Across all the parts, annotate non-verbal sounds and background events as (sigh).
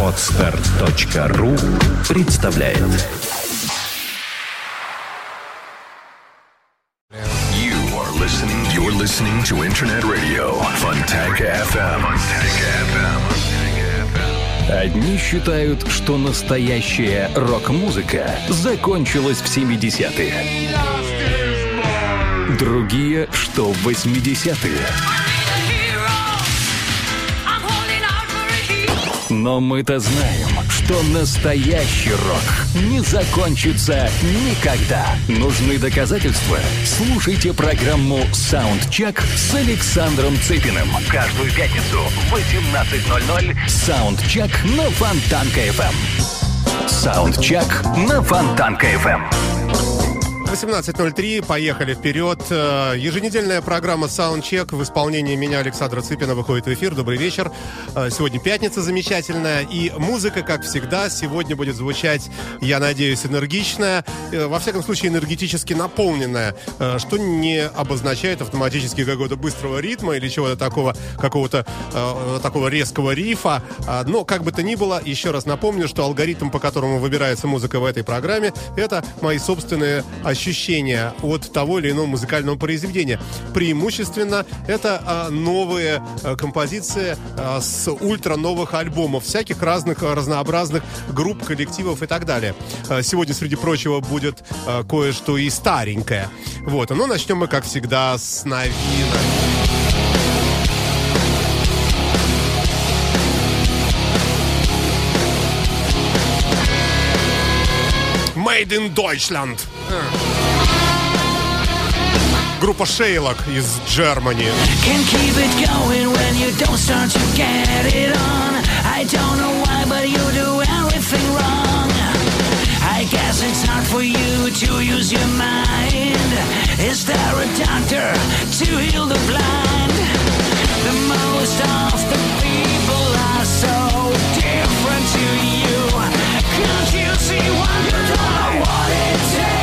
Отстар.ру представляет You are listening. You're listening to Internet Radio Fontanka FM. Одни считают, что настоящая рок-музыка закончилась в 70-е. Другие, что в 80-е. Но мы-то знаем, что настоящий рок не закончится никогда. Нужны доказательства? Слушайте программу «Саундчек» с Александром Цыпиным. Каждую пятницу в 18.00 «Саундчек» на Фонтанка-ФМ. «Саундчек» на Фонтанка-ФМ. 18.03, поехали вперед. Э, Еженедельная программа Soundcheck в исполнении меня, Александра Цыпина, выходит в эфир. Добрый вечер. Э, Сегодня пятница замечательная. И музыка, как всегда, сегодня будет звучать, я надеюсь, энергичная. э, Во всяком случае, энергетически наполненная. Что не обозначает автоматически какого-то быстрого ритма или чего-то такого, какого-то такого резкого рифа. Но, как бы то ни было, еще раз напомню, что алгоритм, по которому выбирается музыка в этой программе, это мои собственные ощущения от того или иного музыкального произведения. Преимущественно это а, новые а, композиции а, с ультра новых альбомов, всяких разных разнообразных групп, коллективов и так далее. Сегодня, среди прочего, будет кое-что и старенькое. Вот, но начнем мы, как всегда, с новинок. Made in Deutschland. Группа Шейлок из Германии. Can't keep it going when you don't start to get it on. I don't know why, but you do everything wrong. I guess it's hard for you to use your mind. Is there a doctor to heal the blind? The most of the people are so different to you. Can't you see why you don't know what it takes?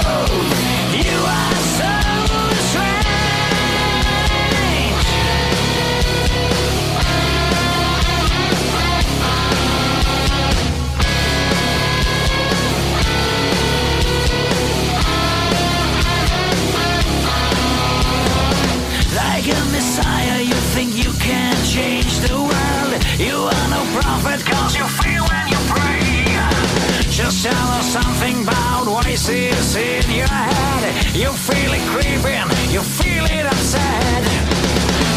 tell us something about voices in your head. You feel it creeping, you feel it upset.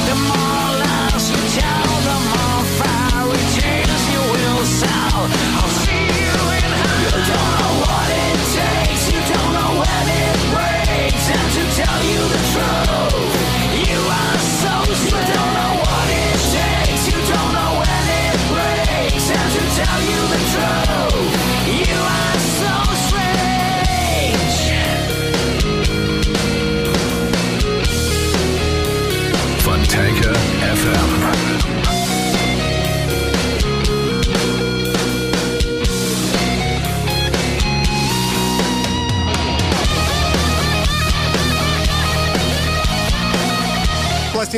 The more lies you tell, the more fairy tales you will sell. I'll see you in hell. You don't know what it takes, you don't know when it breaks. And to tell you the truth, you are so you don't know what it takes, you don't know when it breaks. And to tell you the truth,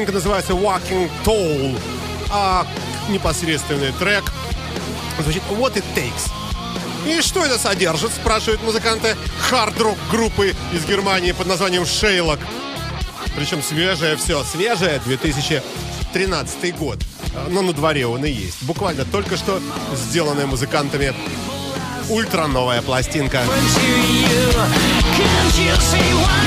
Пластинка называется Walking Tall, а непосредственный трек звучит What It Takes. И что это содержит, спрашивают музыканты хард-рок группы из Германии под названием Шейлок. Причем свежее все, свежее 2013 год. Но на дворе он и есть. Буквально только что сделанная музыкантами ультра новая пластинка. Can't you see what?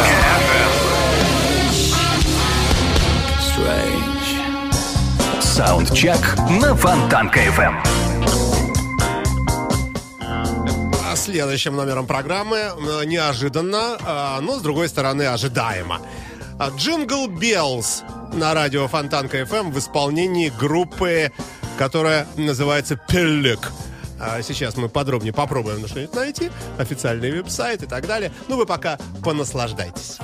Саундчек на Фонтанка-ФМ. следующим номером программы. Э, Неожиданно, э, но, с другой стороны, ожидаемо. А, Jingle Bells на радио Фонтанка FM в исполнении группы, которая называется PelleK. А Сейчас мы подробнее попробуем что-нибудь найти, официальный веб-сайт и так далее. Ну, вы пока понаслаждайтесь.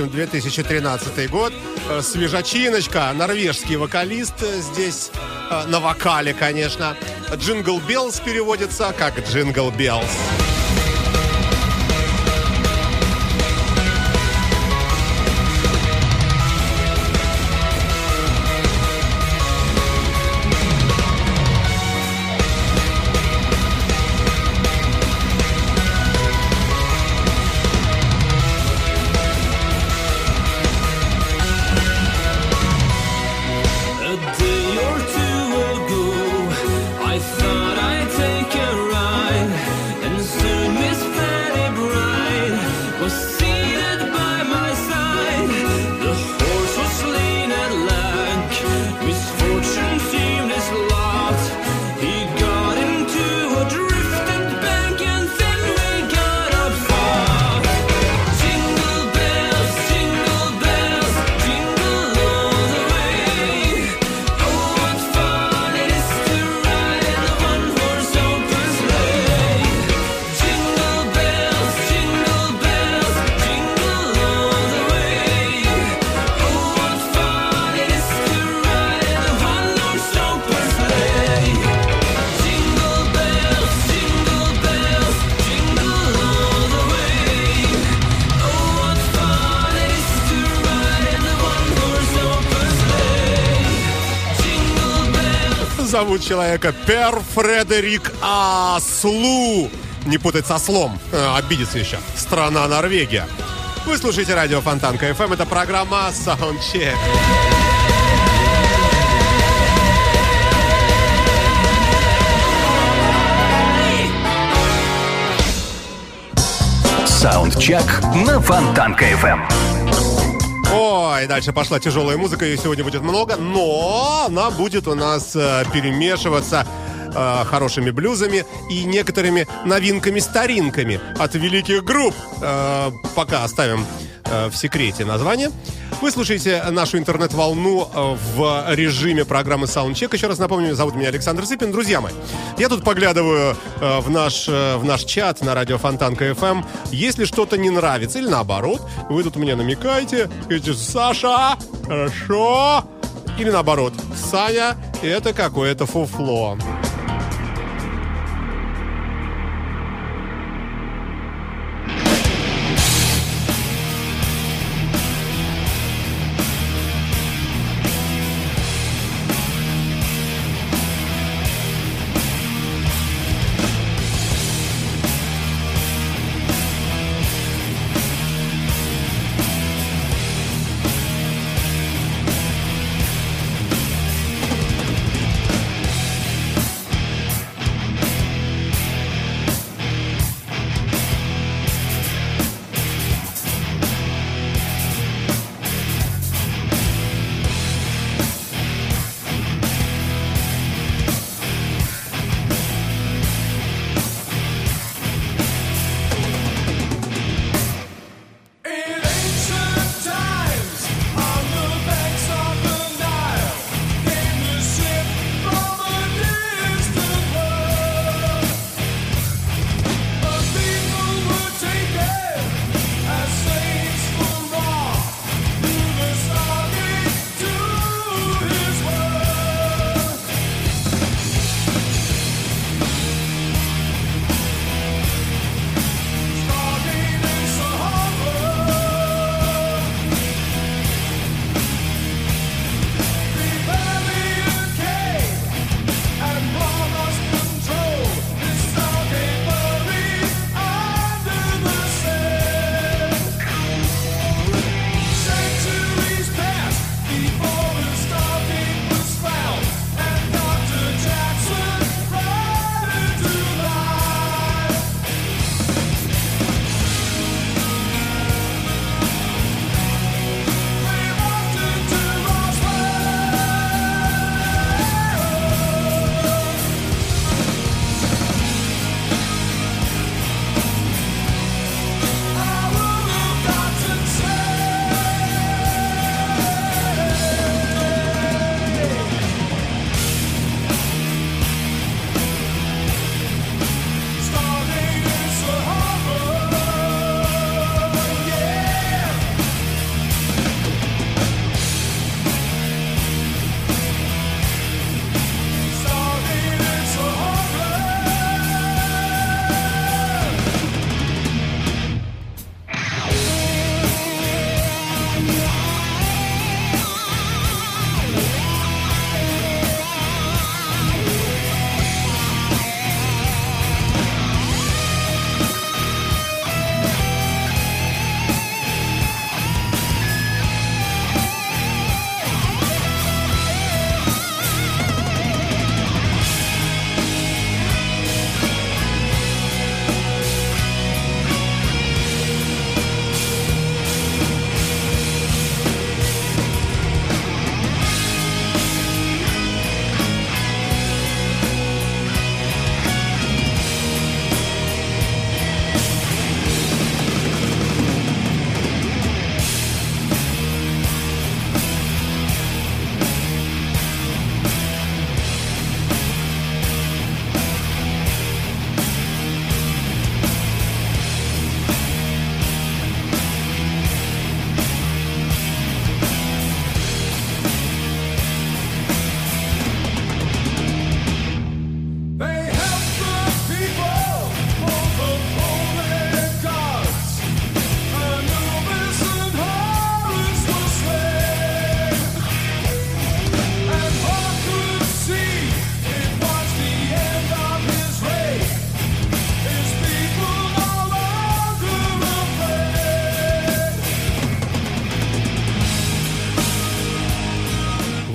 Прочим, 2013 год. Э, Свежачиночка, норвежский вокалист э, здесь э, на вокале, конечно. Jingle Bells переводится как Jingle Bells. Зовут человека Пер Фредерик Аслу. Не путать со слом. Э, Обидится еще. Страна Норвегия. Вы слушаете радио Фонтанка FM. Это программа Soundcheck. Саундчек на Фонтанка FM. Ой, дальше пошла тяжелая музыка, ее сегодня будет много, но она будет у нас э, перемешиваться э, хорошими блюзами и некоторыми новинками-старинками от великих групп. Э, пока оставим в секрете название. Вы слушаете нашу интернет-волну э, в режиме программы Soundcheck. Еще раз напомню, зовут меня Александр Сыпин. Друзья мои, я тут поглядываю э, в, наш, э, в наш чат на радио Фонтанка FM. Если что-то не нравится или наоборот, вы тут мне намекаете, говорите, Саша, хорошо. Или наоборот, Саня, это какое-то фуфло.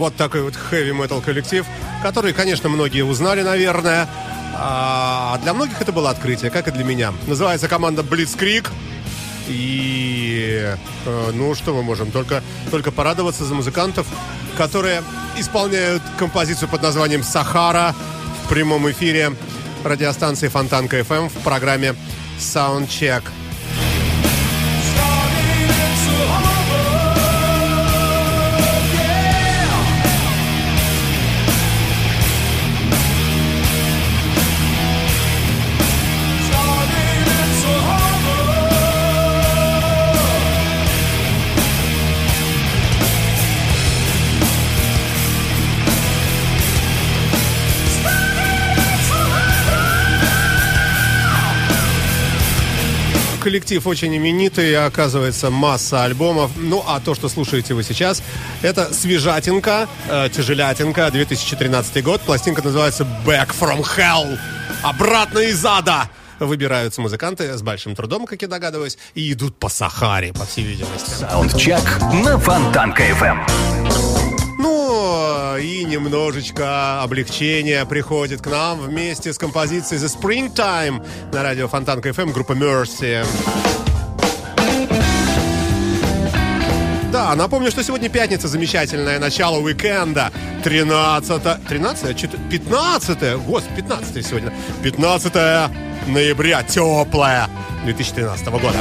Вот такой вот metal коллектив, который, конечно, многие узнали, наверное. А для многих это было открытие, как и для меня. Называется команда Blitzkrieg. И, э, ну, что мы можем? Только, только порадоваться за музыкантов, которые исполняют композицию под названием «Сахара» в прямом эфире радиостанции Фонтанка FM в программе Soundcheck. Коллектив очень именитый, оказывается, масса альбомов. Ну, а то, что слушаете вы сейчас, это свежатинка, э, тяжелятинка, 2013 год. Пластинка называется Back from Hell. Обратно из ада. Выбираются музыканты с большим трудом, как я догадываюсь, и идут по Сахаре, по всей видимости. Саундчек на Фонтанка И немножечко облегчения приходит к нам вместе с композицией The Springtime на радио Фонтанка FM группа Mercy. Да, напомню, что сегодня пятница, замечательное начало уикенда. 13 13 Чё-то 15 Господи, 15 сегодня. 15 ноября, теплое 2013 года.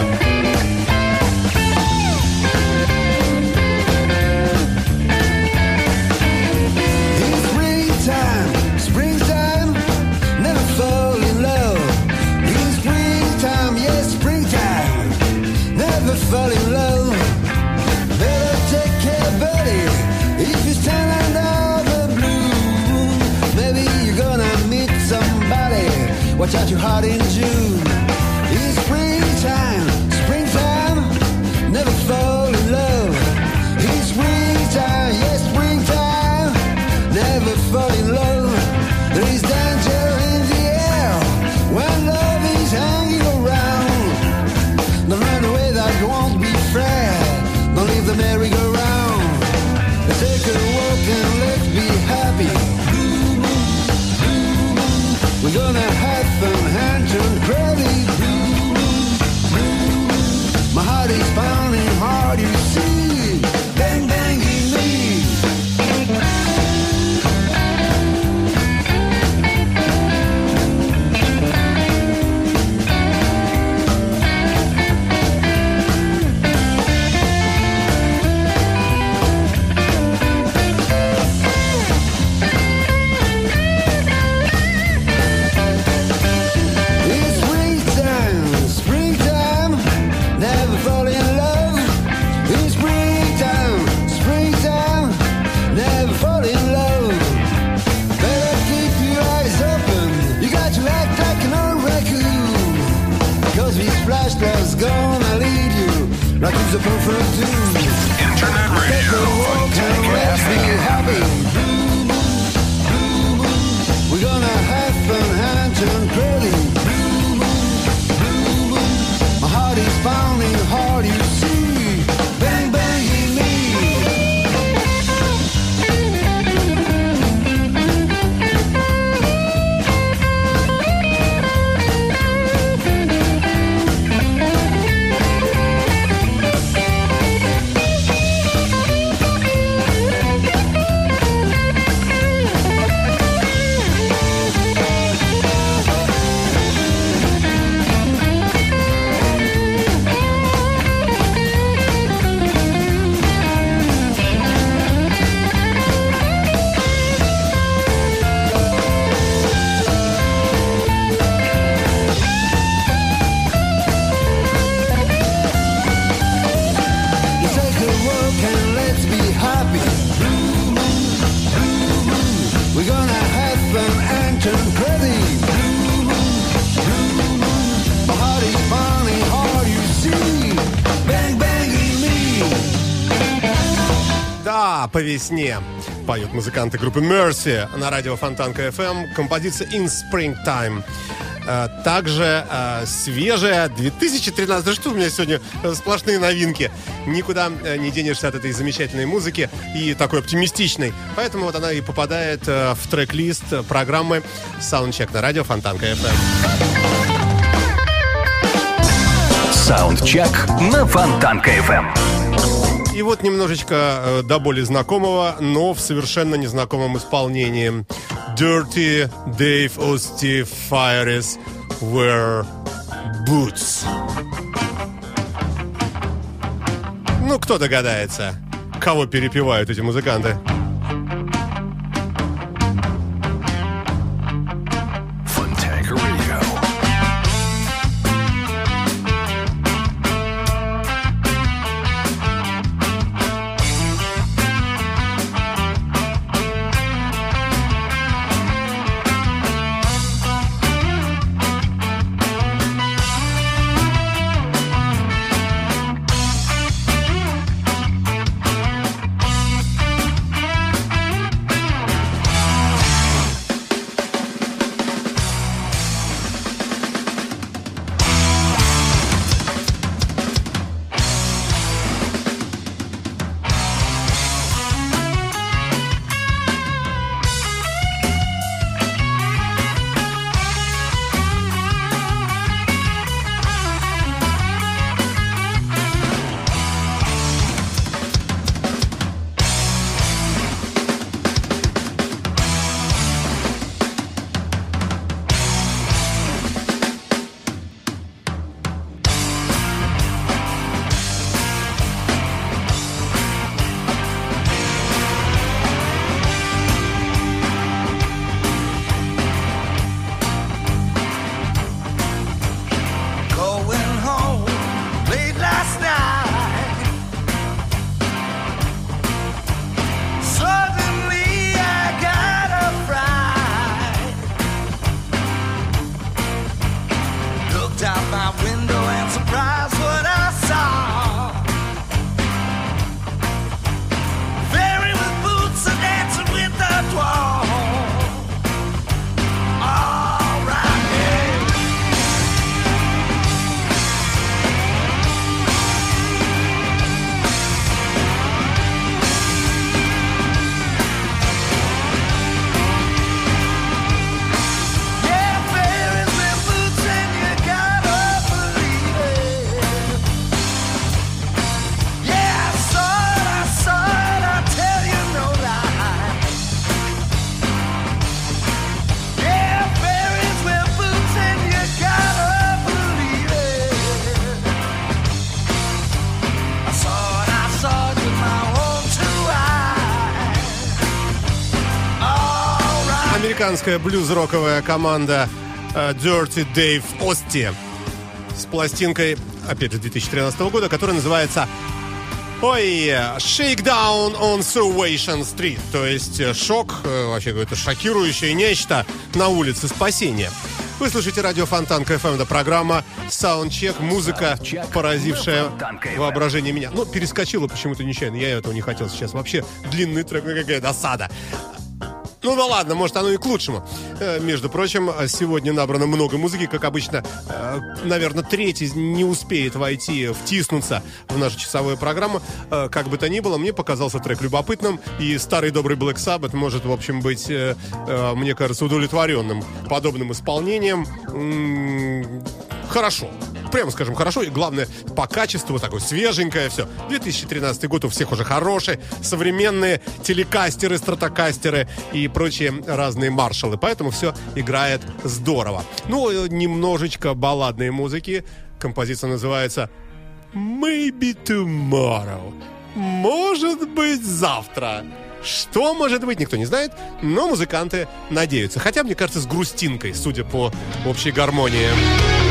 Весне поют музыканты группы Mercy на радио Фонтанка FM. Композиция In Springtime. Э, Также э, свежая 2013. Да что у меня сегодня э, сплошные новинки. Никуда э, не денешься от этой замечательной музыки и такой оптимистичной. Поэтому вот она и попадает в трек-лист программы Soundcheck на радио Фонтанка FM. Саундчек на Фонтанка FM. И вот немножечко э, до боли знакомого, но в совершенно незнакомом исполнении. Dirty Dave Osti Fires Wear Boots. Ну, кто догадается, кого перепевают эти музыканты? Американская блюз-роковая команда э, Dirty Dave Ости с пластинкой, опять же, 2013 года, которая называется Ой, Shakedown on Salvation Street, то есть э, шок, э, вообще какое-то шокирующее нечто на улице Спасения. Вы слушаете радио Фонтанка FM, это программа Soundcheck, музыка, поразившая воображение меня. Ну, перескочила почему-то нечаянно, я этого не хотел сейчас. Вообще длинный трек, ну, какая досада. Ну да ладно, может оно и к лучшему. Э, Между прочим, сегодня набрано много музыки, как обычно. э, Наверное, третий не успеет войти, втиснуться в нашу часовую программу. Э, Как бы то ни было, мне показался трек любопытным. И старый добрый Black Sabbath может, в общем, быть, мне кажется, удовлетворенным подобным исполнением. Хорошо. Прямо скажем, хорошо. И главное, по качеству такое свеженькое все. 2013 год у всех уже хороший. Современные телекастеры, стратокастеры и прочие разные маршалы. Поэтому все играет здорово. Ну, э, немножечко балладной музыки. Композиция называется Maybe Tomorrow. Может быть, завтра. Что может быть, никто не знает, но музыканты надеются. Хотя, мне кажется, с грустинкой, судя по общей гармонии.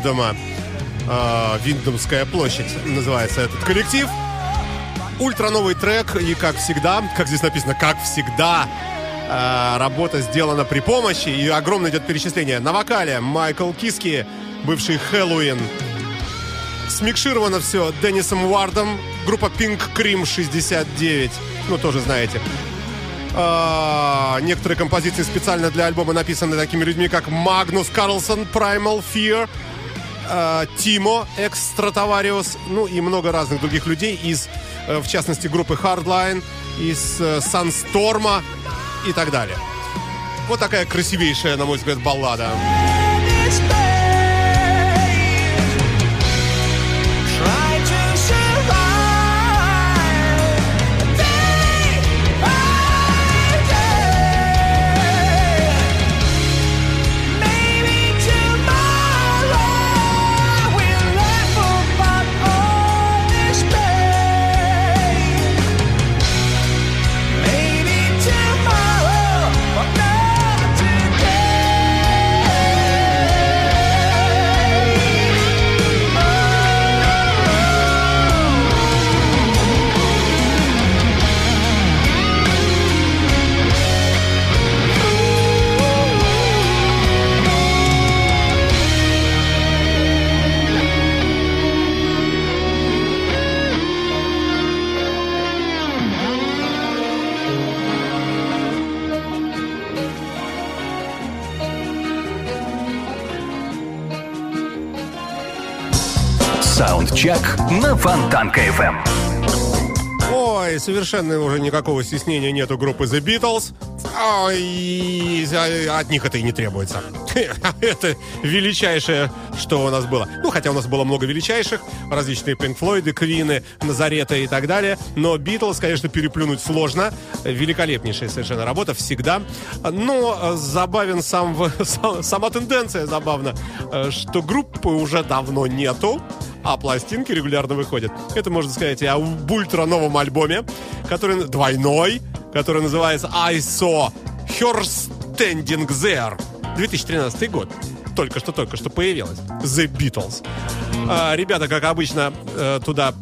Вандома. А, Вандомская площадь называется этот коллектив. Ультра новый трек, и как всегда, как здесь написано, как всегда, а, работа сделана при помощи, и огромное идет перечисление. На вокале Майкл Киске, бывший Хэллоуин. Смикшировано все Деннисом Уордом, группа Pink Cream 69, ну тоже знаете. А, некоторые композиции специально для альбома написаны такими людьми, как Магнус Карлсон, Primal Fear, а, Тимо, Экстратовариус, ну и много разных других людей из, э, в частности, группы Hardline, из э, Sunstorm и так далее. Вот такая красивейшая, на мой взгляд, баллада. Try Саундчек на Фонтанка FM. Ой, совершенно уже никакого стеснения нету группы The Beatles. Ой, от них это и не требуется. (laughs) Это величайшее, что у нас было. Ну, хотя у нас было много величайших, различные Pink Floyd, Квины, Назарета и так далее. Но Beatles, конечно, переплюнуть сложно. Великолепнейшая совершенно работа, всегда. Но забавен сам- (laughs) сама тенденция забавна, э, что группы уже давно нету а пластинки регулярно выходят. Это можно сказать и об ультра новом альбоме, который двойной, который называется I Saw Her Standing There. 2013 год. Только что, только что появилась. The Beatles. А, ребята, как обычно, э, туда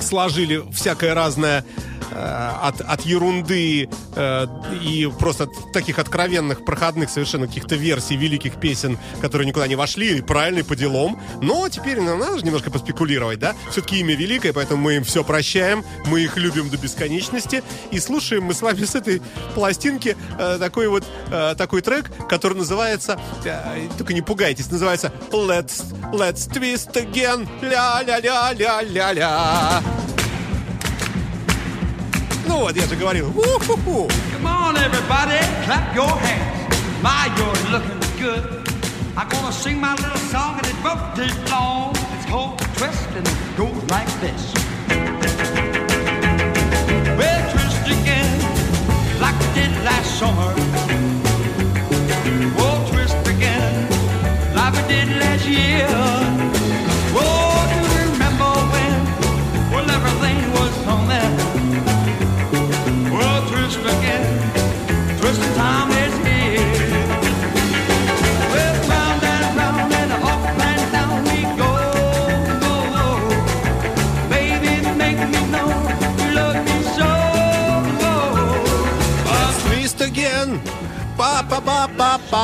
сложили всякое разное от, от ерунды э, и просто таких откровенных, проходных совершенно каких-то версий великих песен, которые никуда не вошли, и правильно, по делам. Но теперь ну, надо же немножко поспекулировать, да? Все-таки имя великое, поэтому мы им все прощаем, мы их любим до бесконечности, и слушаем мы с вами с этой пластинки э, такой вот э, такой трек, который называется, э, только не пугайтесь, называется Let's, Let's Twist Again, ля-ля-ля-ля-ля-ля. Ну вот, я же говорил. У-ху-ху. Come on, everybody, clap your hands. My, you're looking good. I'm gonna sing my little song and it won't take long. It's called Twist and it goes like this. Well, twist again, like we did last summer. Oh, twist again, like we did last year.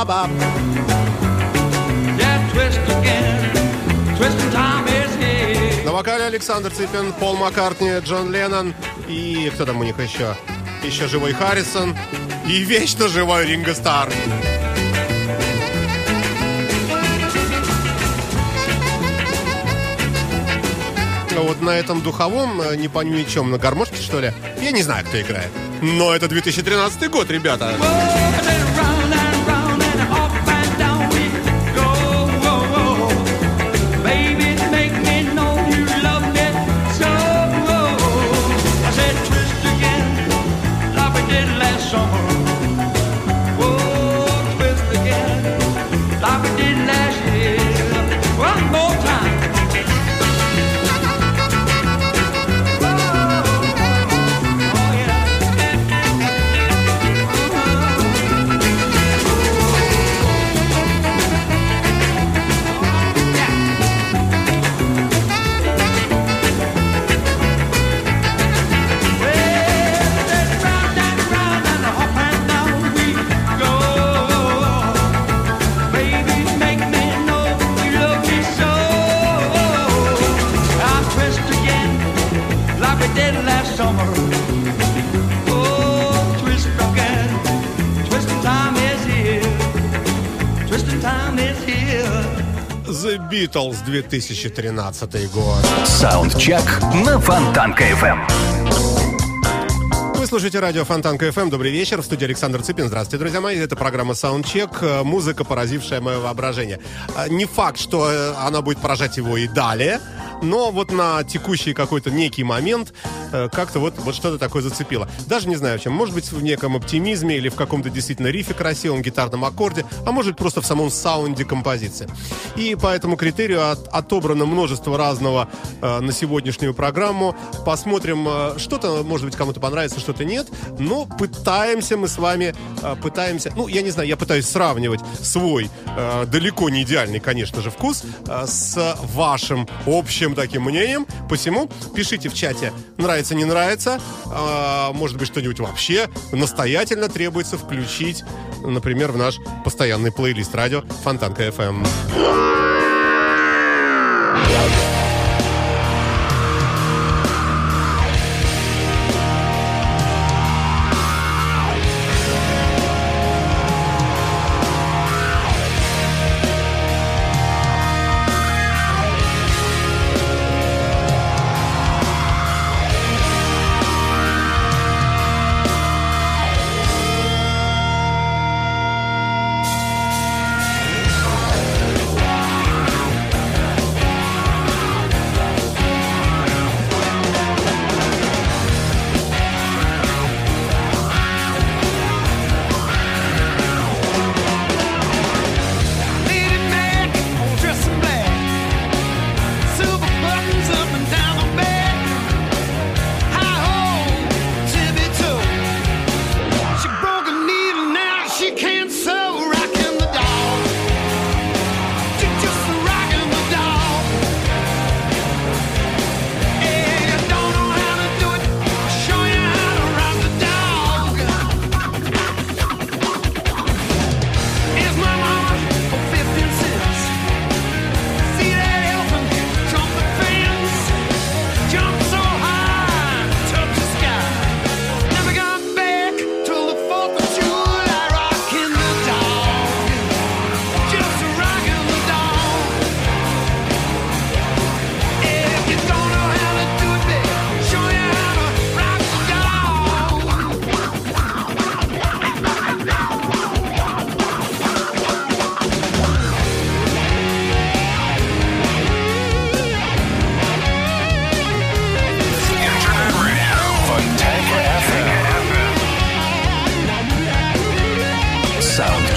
Па-па-па-па-па-па. yeah, twist again, twisting time is here. На вокале Александр Цыпин, Пол Маккартни, Джон Леннон и кто там у них еще? Еще живой Харрисон и вечно живой Ринго Стар. Ну Вот на этом духовом, э, не пойми чем, на гармошке что ли, я не знаю, кто играет. Но это 2013 год, ребята. 2013 год. Саундчек на Фонтанка FM. Вы слушаете радио Фонтанка FM. Добрый вечер. В студии Александр Цыпин. Здравствуйте, друзья мои. Это программа Soundcheck. Э, Музыка, поразившая мое воображение. Э, Не факт, что э, она будет поражать его и далее, но вот на текущий какой-то некий момент как-то вот, вот что-то такое зацепило. Даже не знаю чем. Может быть, в неком оптимизме или в каком-то действительно рифе красивом, гитарном аккорде, а может просто в самом саунде композиции. И по этому критерию от- отобрано множество разного э, на сегодняшнюю программу. Посмотрим, э, что-то, может быть, кому-то понравится, что-то нет. Но пытаемся мы с вами, э, пытаемся, ну, я не знаю, я пытаюсь сравнивать свой э, далеко не идеальный, конечно же, вкус э, с вашим общим таким мнением. Посему пишите в чате, нравится, не нравится. Э, может быть, что-нибудь вообще настоятельно требуется включить, например, в наш постоянный плейлист радио Фонтанка FM.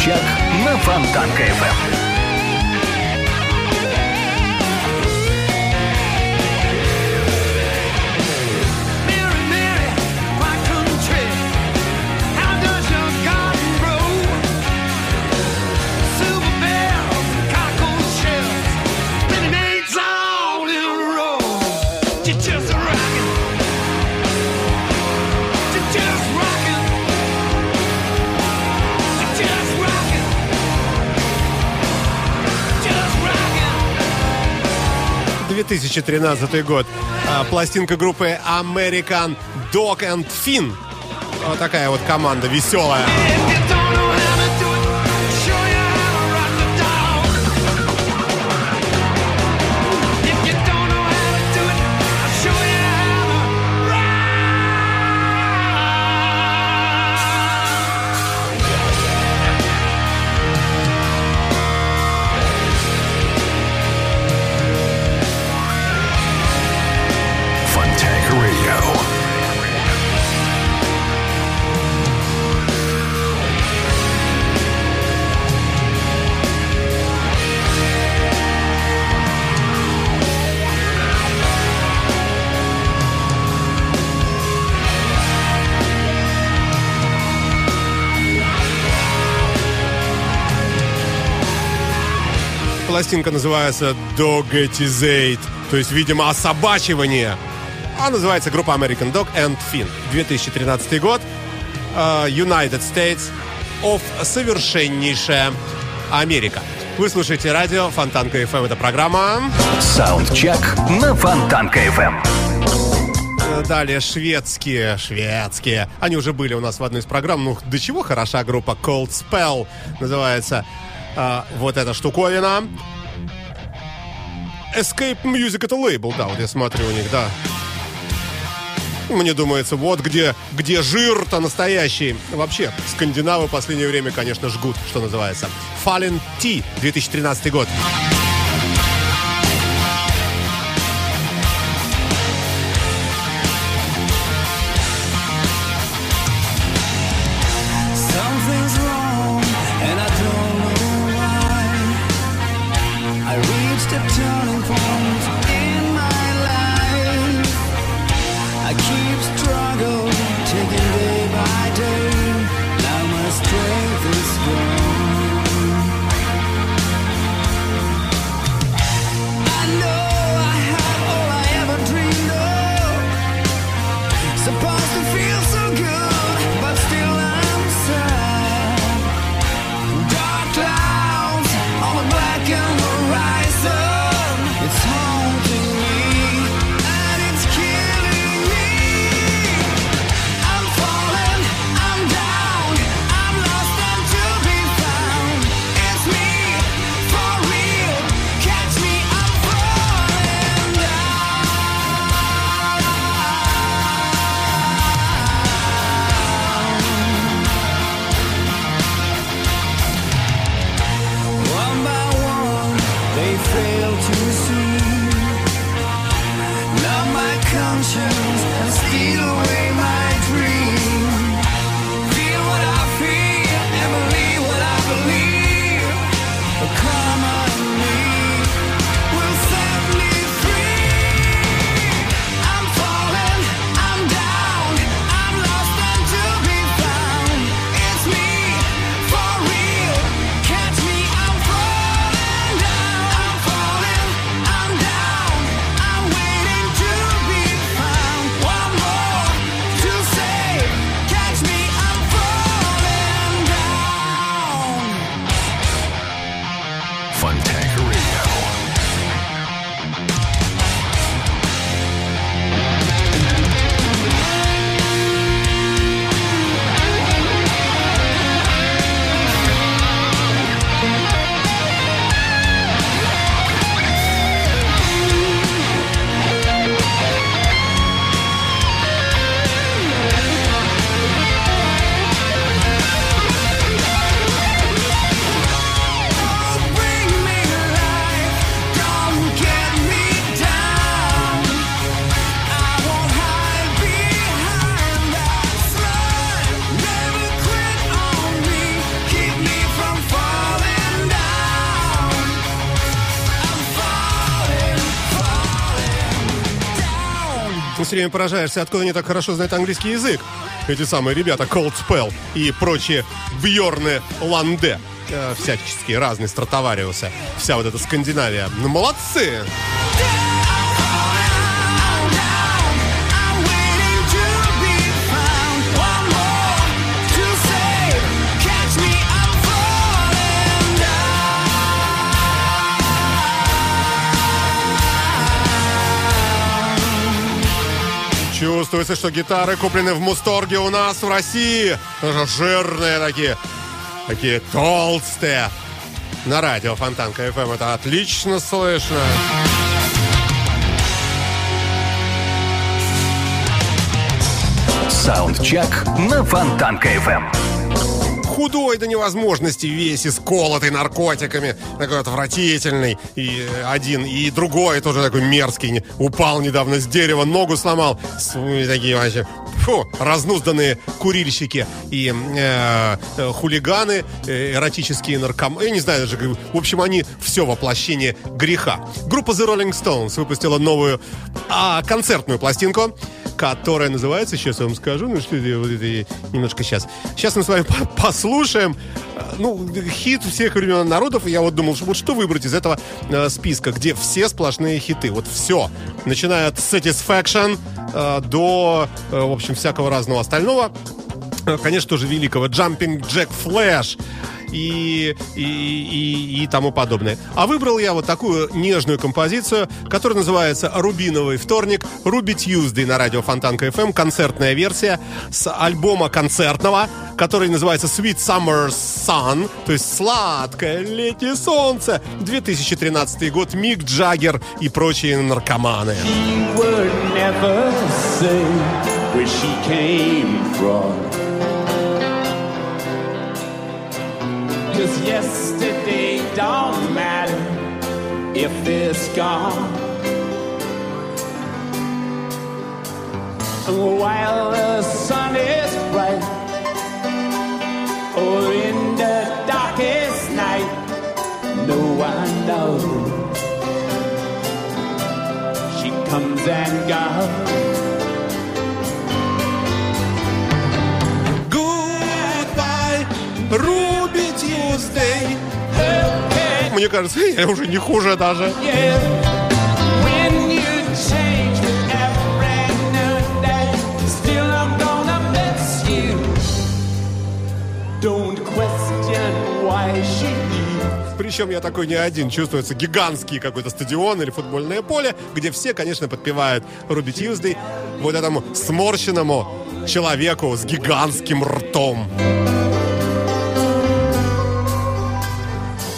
Саундчек на Фонтанка 2013 год. А, Пластинка группы American Dog and Fin. Вот такая вот команда веселая. Пластинка называется Doggetizate, то есть, видимо, особачивание. А называется группа American Dog and Fin. 2013 год. э, United States of совершеннейшая Америка. Вы слушаете радио Фонтанка FM. Это программа. Саундчек на Фонтанка FM. Э, Далее шведские, шведские. Они уже были у нас в одной из программ. Ну, до чего хороша группа Cold Spell называется э, вот эта штуковина. Escape Music это лейбл, да, вот я смотрю у них, да. Мне думается, вот где, где жир-то настоящий. Вообще, скандинавы в последнее время, конечно, жгут, что называется. Fallen T, 2013 год. And steal away все время поражаешься, откуда они так хорошо знают английский язык. Эти самые ребята Cold Spell и прочие Бьорны Ланде. э, всяческие, разные стратовариусы. Вся вот эта Скандинавия. Ну, молодцы! I'm Чувствуется, что гитары куплены в Мусторге у нас в России. Жирные такие. Такие толстые. На радио Фонтанка FM это отлично слышно. Саундчек на Фонтанка FM. Худой до невозможности, весь исколотый наркотиками, такой отвратительный. И один, и другой тоже такой мерзкий. Упал недавно с дерева, ногу сломал. Такие вообще фу, разнузданные курильщики и э, э, хулиганы, э, эротические наркоманы. Я не знаю даже, в общем, они все воплощение греха. Группа The Rolling Stones выпустила новую а, концертную пластинку, которая называется, сейчас я вам скажу, ну что немножко сейчас. Сейчас мы с вами по- послушаем, э, ну, хит всех времен народов, я вот думал, вот что выбрать из этого э, списка, где все сплошные хиты, вот все, начиная от Satisfaction э, до, э, в общем, всякого разного остального. э, конечно, тоже великого Jumping Jack Flash и, и, и, и тому подобное. А выбрал я вот такую нежную композицию, которая называется «Рубиновый вторник», «Руби Tuesday» на радио Фонтанка FM, концертная версия с альбома концертного, который называется «Sweet Summer Sun», то есть «Сладкое летнее солнце», 2013 год, Мик Джаггер и прочие наркоманы. She would never say where she came from. Cause yesterday don't matter if it's gone. And while the sun is bright, or in the darkest night, no one knows she comes and goes. Мне кажется, (laughs) я уже не хуже даже. Причем я такой не один. Чувствуется гигантский какой-то стадион или футбольное поле, где все, конечно, подпевают Руби Тьюздей вот этому сморщенному человеку с гигантским ртом.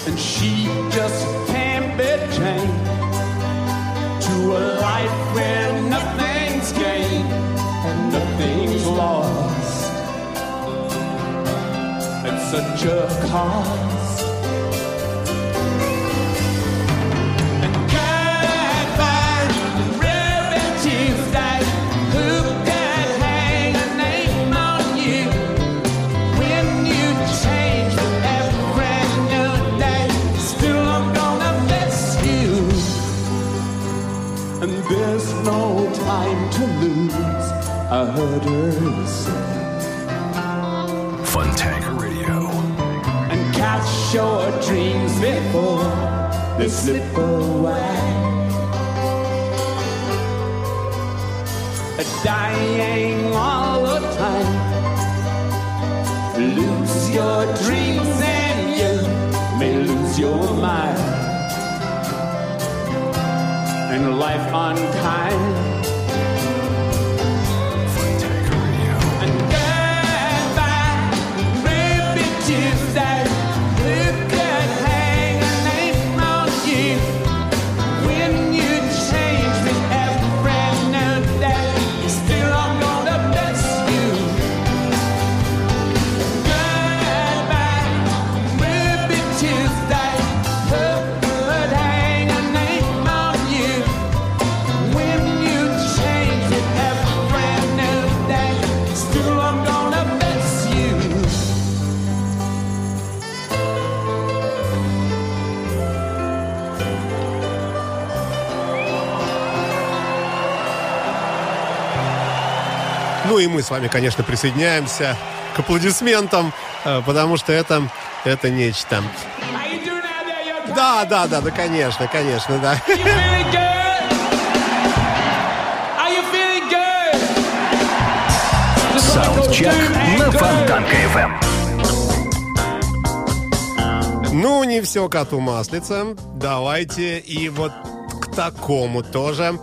And she such a cost. And goodbye, Ruby Tuesday. Who hang a name on you? When you change new day, still I'm gonna miss you. And there's no time to lose. I heard her say, catch your dreams before they slip away. Dying all the time. Lose your dreams and you may lose your mind. And life unkind. Fontanka Ну и мы с вами, конечно, присоединяемся к аплодисментам, э, потому что это, это нечто. Да, да, да, да, конечно, конечно, да. Саундчек на Фонтанка FM. Ну, не все коту маслица. Давайте и вот к такому тоже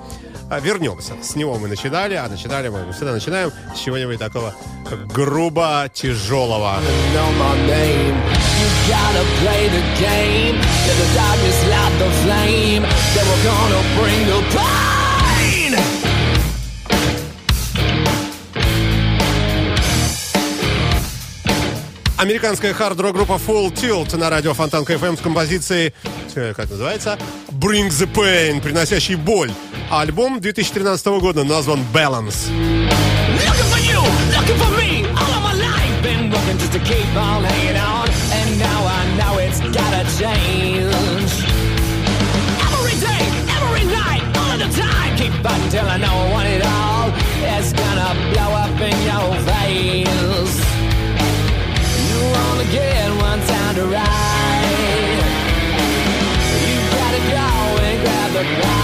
вернемся. С него мы начинали, а начинали мы всегда начинаем с чего-нибудь такого грубо тяжелого. Американская хард-рок группа Full Tilt на радио Фонтанка FM с композицией, э, как называется, Bring the Pain, приносящий боль. А альбом 2013 года назван Balance. Looking for you, looking for me. All of my life been working just to keep on hanging on. And now I know it's gotta change. Every day, every night, all of the time. Keep fighting till I know I want it all. It's gonna blow up in your face. You only get one time to ride. You gotta go and grab the prize.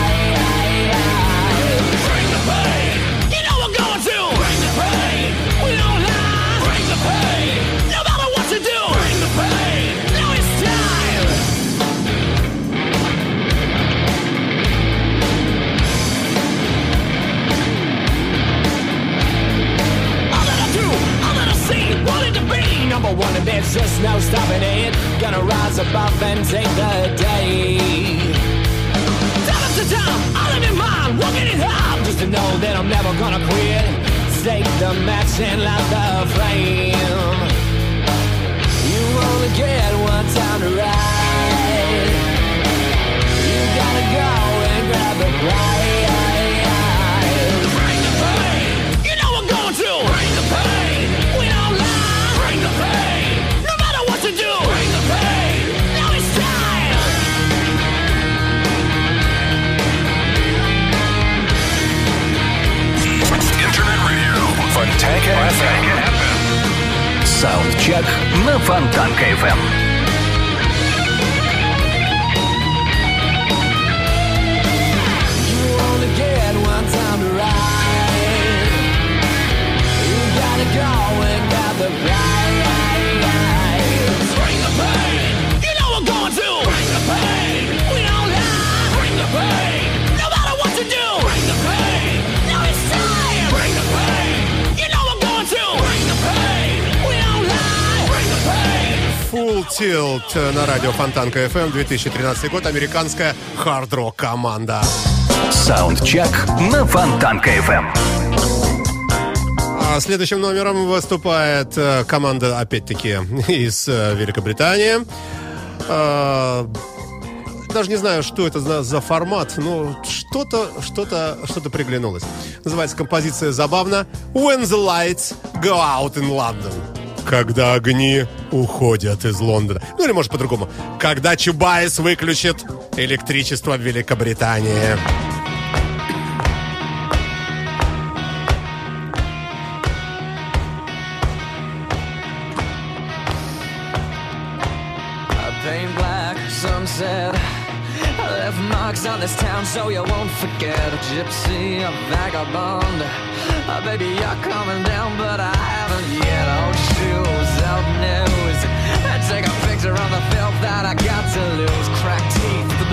Number one and there's just no stopping it. Gonna rise above and take the day. Time after time, live in mind, working it hard just to know that I'm never gonna quit. Stake the match and light the flame. You only get one time to ride. You gotta go and grab the prize. FM. Саундчек на Фонтанка FM. Go and grab the Tilt на радио Фонтанка FM 2013 год. Американская хард-рок команда. Саундчек на Фонтанка FM. А следующим номером выступает э, команда, опять-таки, (laughs) из э, Великобритании. Э, Даже не знаю, что это за, за формат, но что-то, что-то, что-то приглянулось. Называется композиция забавно When the lights go out in London. Когда огни уходят из Лондона. Ну или может по-другому. Когда Чубайс выключит электричество в Великобритании. On this town so you won't forget. A gypsy, a vagabond. Uh, baby, you're coming down, but I haven't yet. Old shoes, news. I take a picture on the filth that I got to lose. Cracked teeth,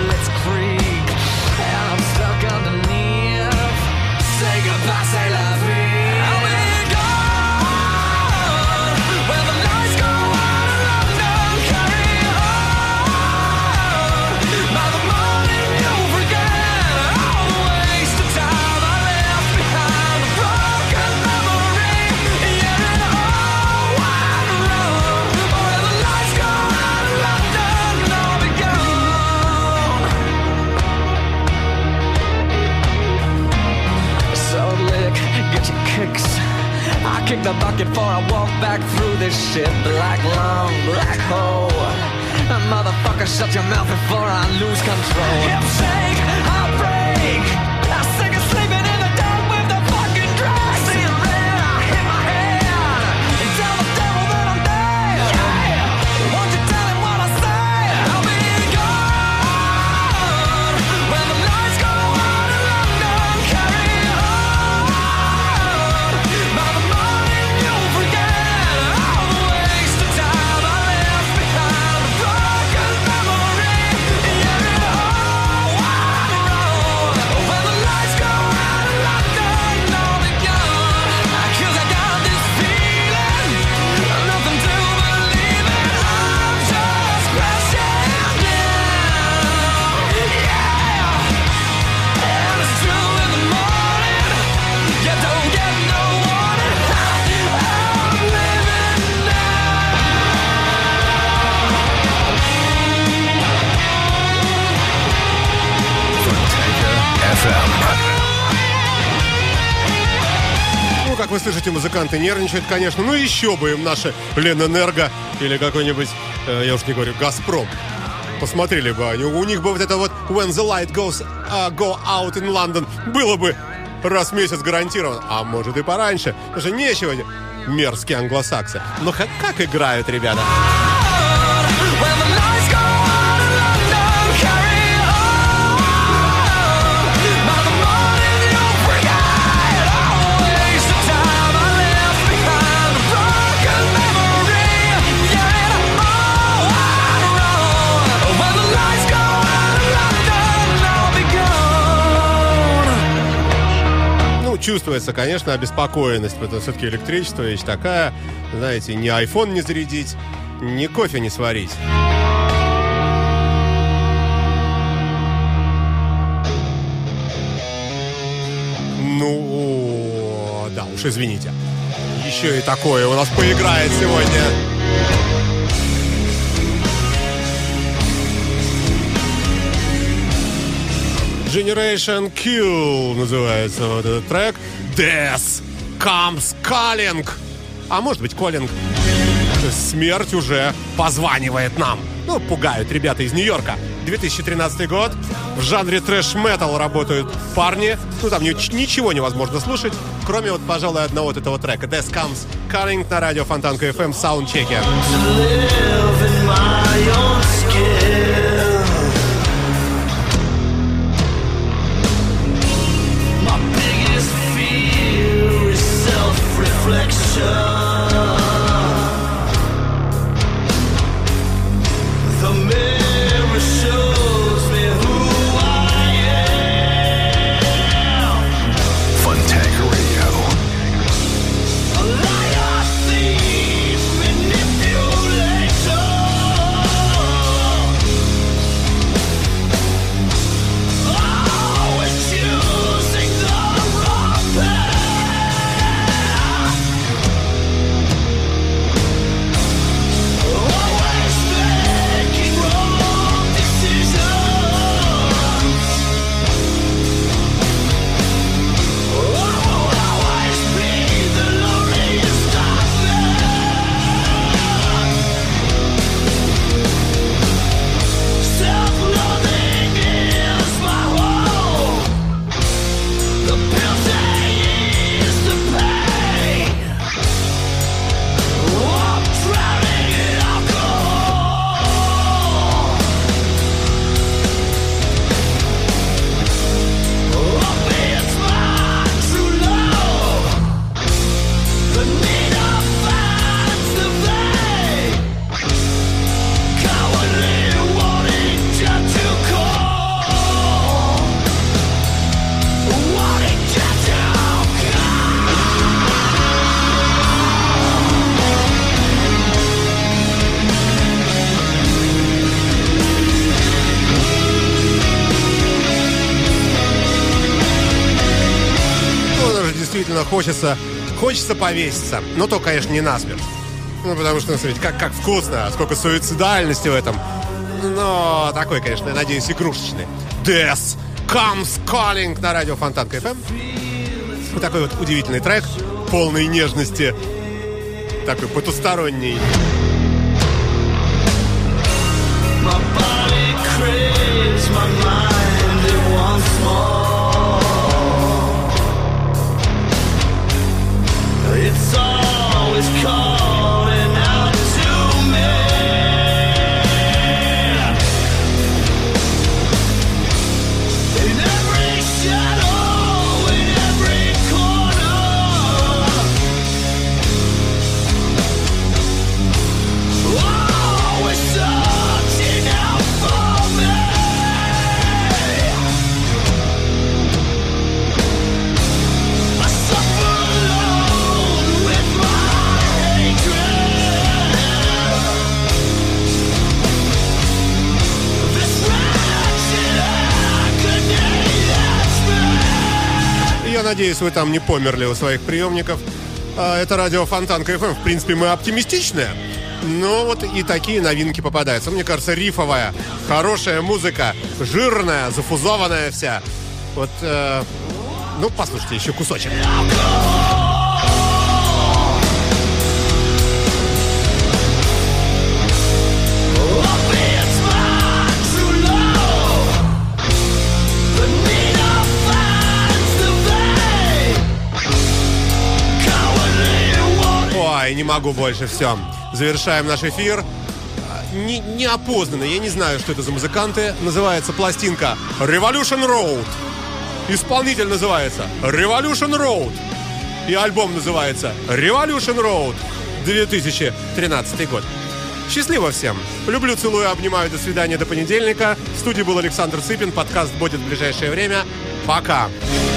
Слышите, музыканты нервничают, конечно. Ну, еще бы им наши Ленэнерго или какой-нибудь, э, я уж не говорю, Газпром. Посмотрели бы они. У них бы вот это вот When the light goes uh, go out in London было бы раз в месяц гарантировано. А может и пораньше. Потому что нечего мерзкие англосаксы. Но как, как играют ребята. Чувствуется, конечно, обеспокоенность, потому что все-таки электричество вещь такая, знаете, ни iPhone не зарядить, ни кофе не сварить. Ну, да уж, извините. Еще и такое у нас поиграет сегодня. Generation Kill называется вот этот трек. Death comes calling. А может быть, calling. Смерть уже позванивает нам. Ну, пугают ребята из Нью-Йорка. 2013 год. В жанре трэш-метал работают парни. Ну, там ни- ничего невозможно слушать, кроме вот, пожалуй, одного вот этого трека. Death Comes Calling на радио Фонтанка FM в саундчеке. The хочется, хочется повеситься. Но то, конечно, не насмерть. Ну, потому что, смотрите, как, как вкусно, сколько суицидальности в этом. Но такой, конечно, я надеюсь, игрушечный. Death Comes Calling на радио Фонтанка FM. Вот такой вот удивительный трек, полный нежности, такой потусторонний. Надеюсь, вы там не померли у своих приемников. А, Это радио Фонтанка FM. В принципе, мы оптимистичные. Но вот и такие новинки попадаются. Мне кажется, рифовая, хорошая музыка, жирная, зафузованная вся. Вот, э, ну, послушайте еще кусочек. Не могу больше, все. Завершаем наш эфир. Не, неопознанно, я не знаю, что это за музыканты. Называется пластинка Revolution Road. Исполнитель называется Revolution Road. И альбом называется Revolution Road 2013 год. Счастливо всем. Люблю, целую, обнимаю. До свидания, до понедельника. В студии был Александр Цыпин. Подкаст будет в ближайшее время. Пока. listening